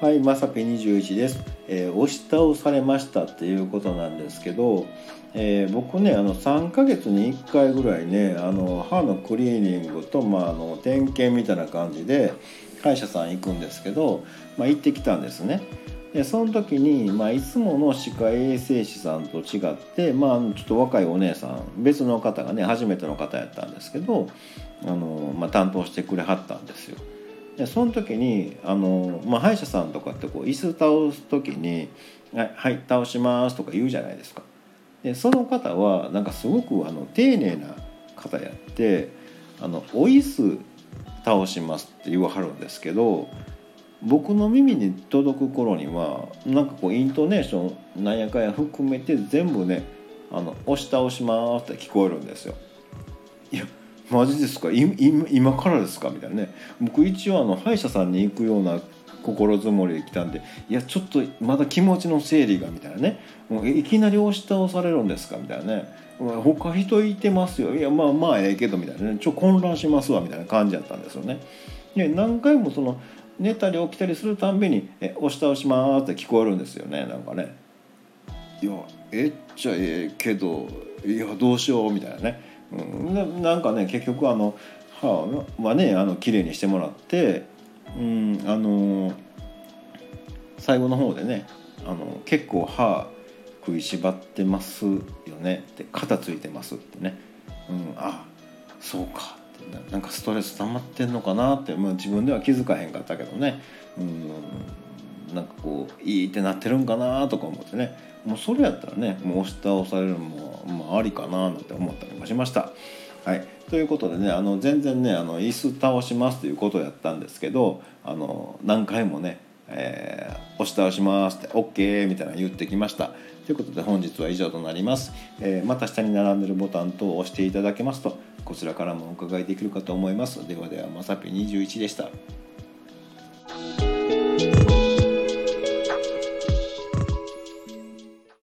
はい、まさぴ21です、えー押し倒されましたっていうことなんですけど、えー僕ねあの3ヶ月に1回ぐらいねあの歯のクリーニングと、まあ、あの点検みたいな感じで歯医者さん行くんですけど、まあ、行ってきたんですね。でその時に、まあ、いつもの歯科衛生士さんと違って、まあ、ちょっと若いお姉さん別の方がね初めての方やったんですけどあの、まあ、担当してくれはったんですよ。でその時にあの、まあ、歯医者さんとかってこう椅子倒す時に「はい、倒します」とか言うじゃないですか。でその方はなんかすごくあの丁寧な方やって「あのお椅子倒します」って言わはるんですけど僕の耳に届く頃にはなんかこうイントネーションなんやかんや含めて全部ね「あの押し倒します」って聞こえるんですよ。いやマジですか？今からですか？みたいなね。僕一応あの歯医者さんに行くような心づもりで来たんでいやちょっとまだ気持ちの整理がみたいなね。もういきなり押し倒されるんですか？みたいなね。他人いてますよ。いやまあまあええけどみたいなね。ちょ混乱しますわみたいな感じだったんですよね。で何回もその寝たり起きたりするたんびに「え押し倒します」って聞こえるんですよね。なんかね。いやえっちゃええけどいやどうしようみたいなね、うん、ななんかね結局あの歯はねあの綺麗にしてもらって、うん、あの最後の方でねあの結構歯食いしばってますよねって肩ついてますってね、うん、あそうかってななんかストレス溜まってんのかなって、まあ、自分では気づかへんかったけどね、うん、なんかこういいってなってるんかなとか思ってね。もうそれやったらねもう押し倒されるのも、まあ、ありかななんて思ったりもしました。はい、ということでねあの全然ねあの椅子倒しますということをやったんですけどあの何回もね、えー押し倒しますって OK みたいなの言ってきました。ということで本日は以上となります、えーまた下に並んでるボタン等を押していただけますとこちらからもお伺いできるかと思います。ではではまさぴ21でした。